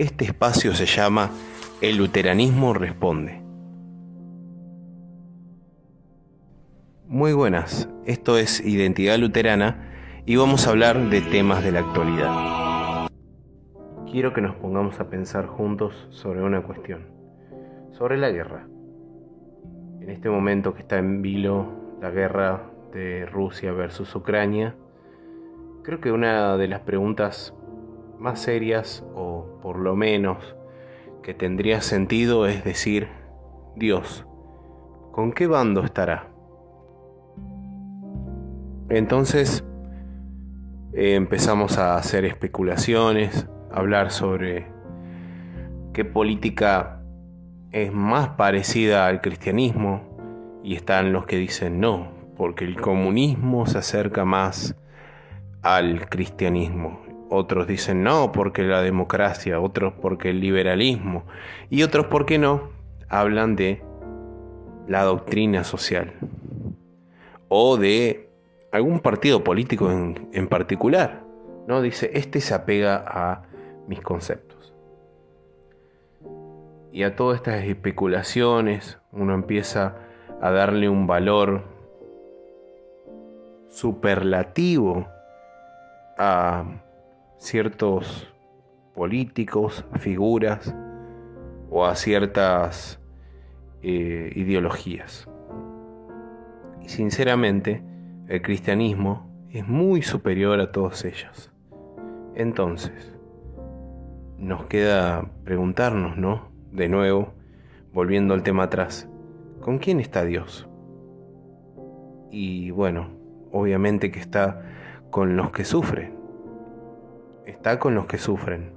Este espacio se llama El Luteranismo Responde. Muy buenas, esto es Identidad Luterana y vamos a hablar de temas de la actualidad. Quiero que nos pongamos a pensar juntos sobre una cuestión, sobre la guerra. En este momento que está en vilo la guerra de Rusia versus Ucrania, creo que una de las preguntas más serias, o por lo menos que tendría sentido, es decir, Dios, ¿con qué bando estará? Entonces eh, empezamos a hacer especulaciones, a hablar sobre qué política es más parecida al cristianismo, y están los que dicen no, porque el comunismo se acerca más al cristianismo. Otros dicen no porque la democracia, otros porque el liberalismo y otros porque no hablan de la doctrina social o de algún partido político en, en particular. ¿no? Dice, este se apega a mis conceptos. Y a todas estas especulaciones uno empieza a darle un valor superlativo a ciertos políticos, figuras o a ciertas eh, ideologías. Y sinceramente, el cristianismo es muy superior a todos ellos. Entonces, nos queda preguntarnos, ¿no? De nuevo, volviendo al tema atrás, ¿con quién está Dios? Y bueno, obviamente que está con los que sufren. Está con los que sufren.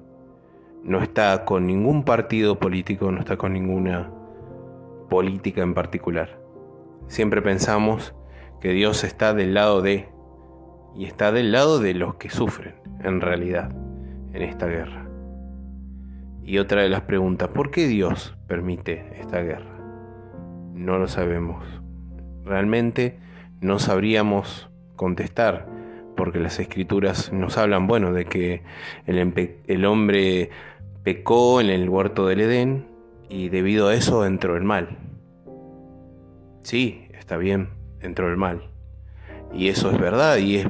No está con ningún partido político, no está con ninguna política en particular. Siempre pensamos que Dios está del lado de, y está del lado de los que sufren, en realidad, en esta guerra. Y otra de las preguntas, ¿por qué Dios permite esta guerra? No lo sabemos. Realmente no sabríamos contestar porque las escrituras nos hablan, bueno, de que el, hombre pecó en el huerto del Edén y debido a eso entró el mal. Sí, está bien, entró el mal. Y eso es verdad y es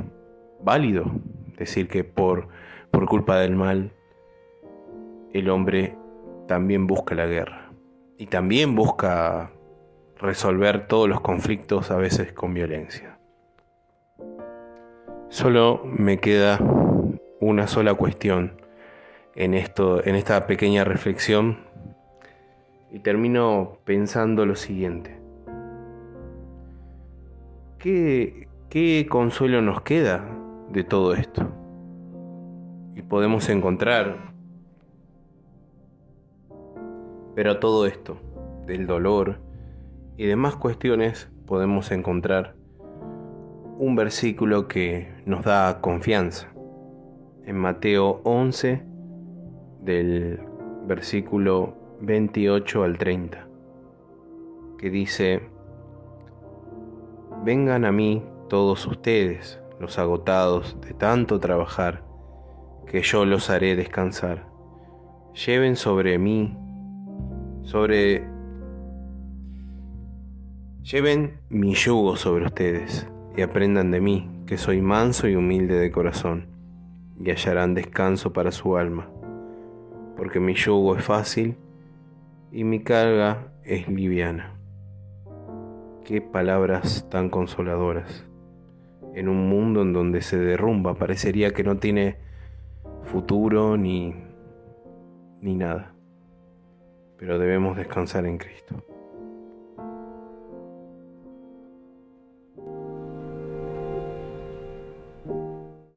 válido decir que por, por culpa del mal el hombre también busca la guerra y también busca resolver todos los conflictos a veces con violencia. Solo me queda una sola cuestión en, esto, en esta pequeña reflexión y termino pensando lo siguiente. ¿Qué, ¿Qué consuelo nos queda de todo esto? Y podemos encontrar, pero todo esto, del dolor y demás cuestiones, podemos encontrar un versículo que nos da confianza. En Mateo 11, del versículo 28 al 30, que dice, Vengan a mí todos ustedes, los agotados de tanto trabajar, que yo los haré descansar. Lleven sobre mí, sobre... Lleven mi yugo sobre ustedes y aprendan de mí, que soy manso y humilde de corazón, y hallarán descanso para su alma, porque mi yugo es fácil y mi carga es liviana. Qué palabras tan consoladoras. En un mundo en donde se derrumba, parecería que no tiene futuro ni, ni nada. Pero debemos descansar en Cristo.